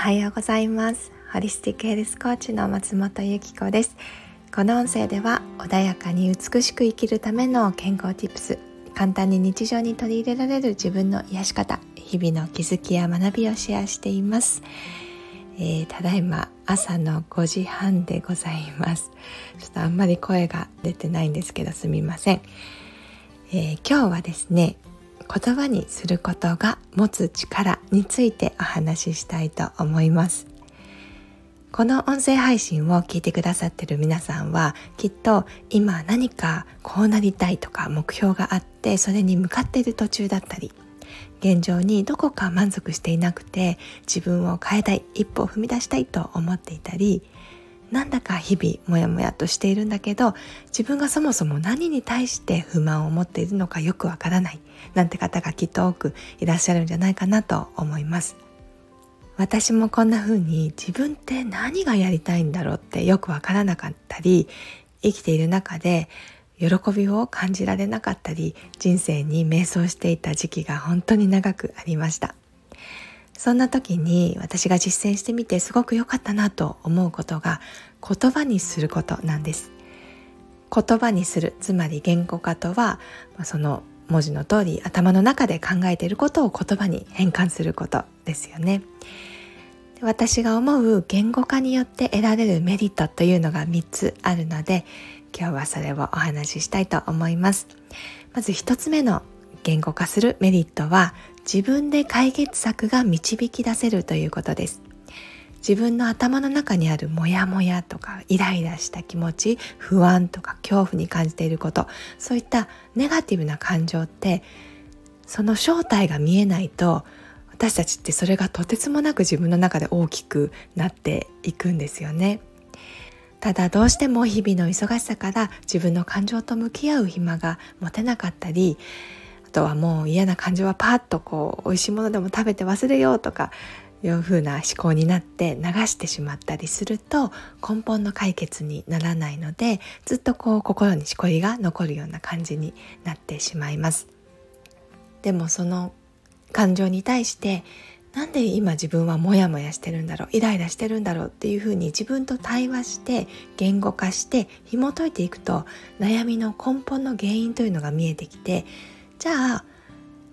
はようございます。ホリスティックヘルスコーチの松本由紀子です。この音声では穏やかに美しく生きるための健康 Tips 簡単に日常に取り入れられる自分の癒し方日々の気づきや学びをシェアしています、えー、ただいま朝の5時半でございます。ちょっとあんまり声が出てないんですけどすみません、えー、今日はですね言葉にすることが持つ力についてお話ししたいと思います。この音声配信を聞いてくださってる皆さんはきっと今何かこうなりたいとか目標があってそれに向かっている途中だったり現状にどこか満足していなくて自分を変えたい一歩を踏み出したいと思っていたりなんだか日々モヤモヤとしているんだけど自分がそもそも何に対して不満を持っているのかよくわからないなんて方がきっと多くいらっしゃるんじゃないかなと思います。私もこんな風に自分って何がやりたいんだろうってよくわからなかったり生きている中で喜びを感じられなかったり人生に迷走していた時期が本当に長くありました。そんな時に私が実践してみてすごく良かったなと思うことが言葉にすることなんです。言葉にするつまり言語化とはその文字の通り頭の中で考えていることを言葉に変換することですよね。私が思う言語化によって得られるメリットというのが3つあるので今日はそれをお話ししたいと思います。まず1つ目の言語化するメリットは自分で解決策が導き出せるということです自分の頭の中にあるモヤモヤとかイライラした気持ち不安とか恐怖に感じていることそういったネガティブな感情ってその正体が見えないと私たちってそれがとてつもなく自分の中で大きくなっていくんですよね。ただどうしても日々の忙しさから自分の感情と向き合う暇が持てなかったりあとはもう嫌な感情はパッとこう美味しいものでも食べて忘れようとかいう風な思考になって流してしまったりすると根本の解決にならないのでずっとこう心にしこりが残るような感じになってしまいます。でもその感情に対してなんで今自分はモヤモヤしてるんだろうイライラしてるんだろうっていうふうに自分と対話して言語化して紐解いていくと悩みの根本の原因というのが見えてきてじゃあ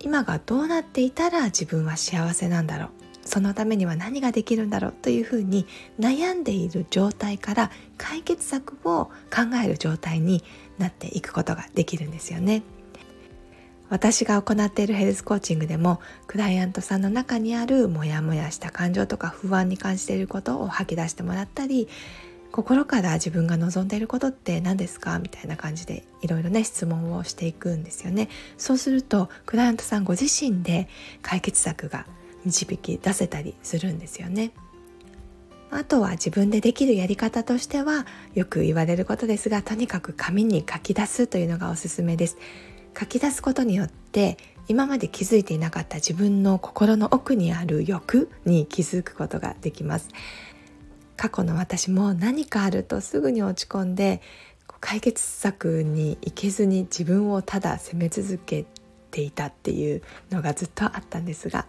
今がどうなっていたら自分は幸せなんだろうそのためには何ができるんだろうというふうに悩んでいる状態から解決策を考える状態になっていくことができるんですよね。私が行っているヘルスコーチングでもクライアントさんの中にあるモヤモヤした感情とか不安に感じていることを吐き出してもらったり心から自分が望んでいることって何ですか？みたいな感じでいろいろね質問をしていくんですよね。そうするとクライアントさんご自身で解決策が導き出せたりするんですよね。あとは自分でできるやり方としてはよく言われることですがとにかく紙に書き出すというのがおすすめです。書き出すことによって今まで気づいていなかった自分の心の奥にある欲に気づくことができます。過去の私も何かあるとすぐに落ち込んで解決策に行けずに自分をただ責め続けていたっていうのがずっとあったんですが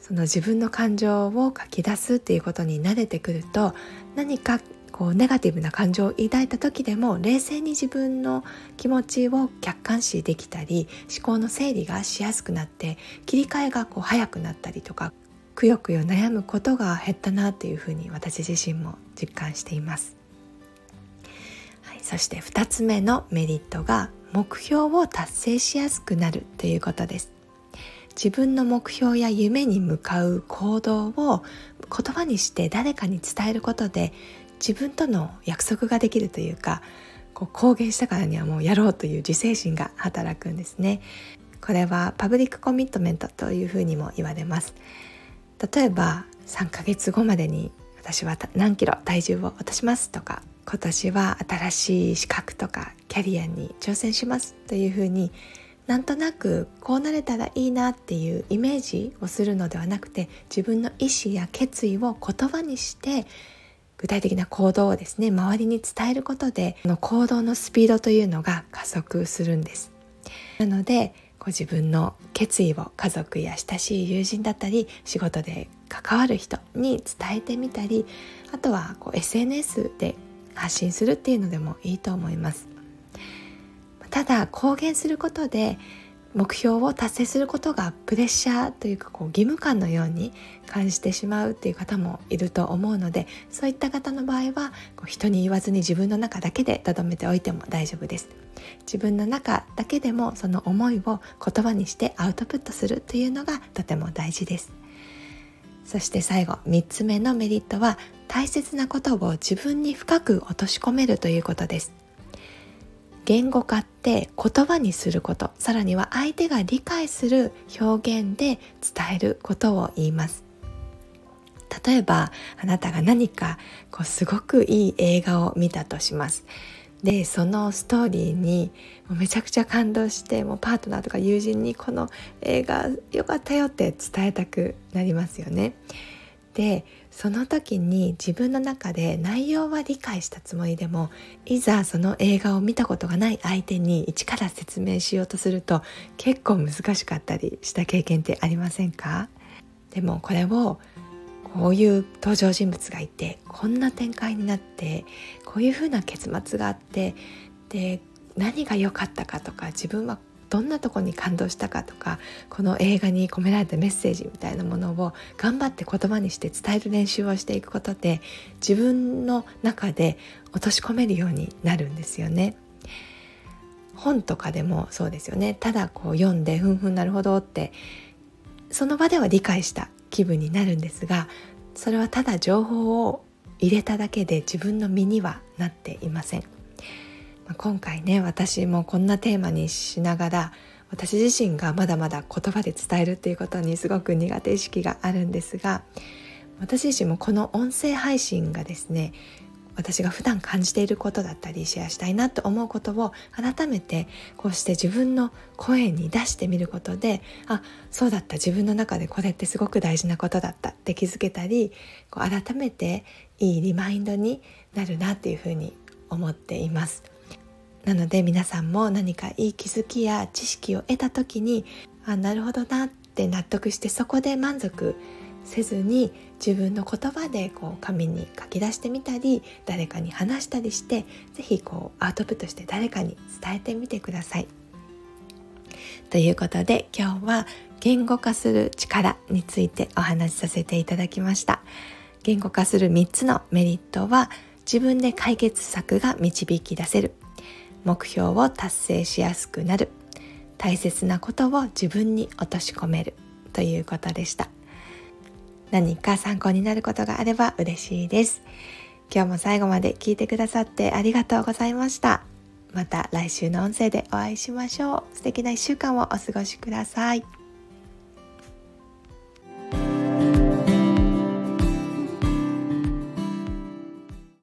その自分の感情を書き出すっていうことに慣れてくると何かこうネガティブな感情を抱いた時でも冷静に自分の気持ちを客観視できたり思考の整理がしやすくなって切り替えがこう早くなったりとかくよくよ悩むことが減ったなっていうふうに私自身も実感しています、はい、そして2つ目のメリットが目標を達成しやすくなるということです。自分の目標や夢に向かう行動を言葉にして誰かに伝えることで自分との約束ができるというかこう公言したからにはもうやろうという自制心が働くんですね。これはパブリックコミットメントというふうにも言われます。例えば3ヶ月後までに私は何キロ体重を落としますとか今年は新しい資格とかキャリアに挑戦しますというふうになんとなくこうなれたらいいなっていうイメージをするのではなくて自分の意思や決意を言葉にして具体的な行動をですね周りに伝えることでこの行動のスピードというのが加速するんです。なのでご自分の決意を家族や親しい友人だったり仕事で関わる人に伝えてみたりあとはこう SNS で発信するっていうのでもいいと思います。ただ公言することで目標を達成することがプレッシャーというかこう義務感のように感じてしまうっていう方もいると思うのでそういった方の場合はこう人に言わずに自分の中だけで留めておいても大丈夫です。自分の中だけでもその思いを言葉にしてアウトプットするというのがとても大事です。そして最後3つ目のメリットは大切なことを自分に深く落とし込めるということです。言語化って言葉にすること。さらには相手が理解する表現で伝えることを言います。例えばあなたが何かこうすごくいい映画を見たとします。でそのストーリーにめちゃくちゃ感動してもうパートナーとか友人にこの映画良かったよって伝えたくなりますよね。でその時に自分の中で内容は理解したつもりでもいざその映画を見たことがない相手に一から説明しようとすると結構難しかったりした経験ってありませんか？でもこれをこういう登場人物がいてこんな展開になってこういうふうな結末があってで何が良かったかとか自分はどんなとこに感動したかとかこの映画に込められたメッセージみたいなものを頑張って言葉にして伝える練習をしていくことで自分の中で落とし込めるようになるんですよね。本とかでもそうですよねただこう読んでふんふんなるほどってその場では理解した気分になるんですがそれはただ情報を入れただけで自分の身にはなっていません。今回ね私もこんなテーマにしながら私自身がまだまだ言葉で伝えるっていうことにすごく苦手意識があるんですが私自身もこの音声配信がですね私が普段感じていることだったりシェアしたいなと思うことを改めてこうして自分の声に出してみることであそうだった自分の中でこれってすごく大事なことだったって気づけたりこう改めていいリマインドになるなっていうふうに思っています。なので皆さんも何かいい気づきや知識を得た時にあなるほどなって納得してそこで満足せずに自分の言葉でこう紙に書き出してみたり誰かに話したりして是非こうアウトプットして誰かに伝えてみてください。ということで今日は言語化する力についてお話しさせていただきました。言語化する3つのメリットは自分で解決策が導き出せる目標を達成しやすくなる。大切なことを自分に落とし込める。ということでした。何か参考になることがあれば嬉しいです。今日も最後まで聞いてくださってありがとうございました。また来週の音声でお会いしましょう。素敵な1週間をお過ごしください。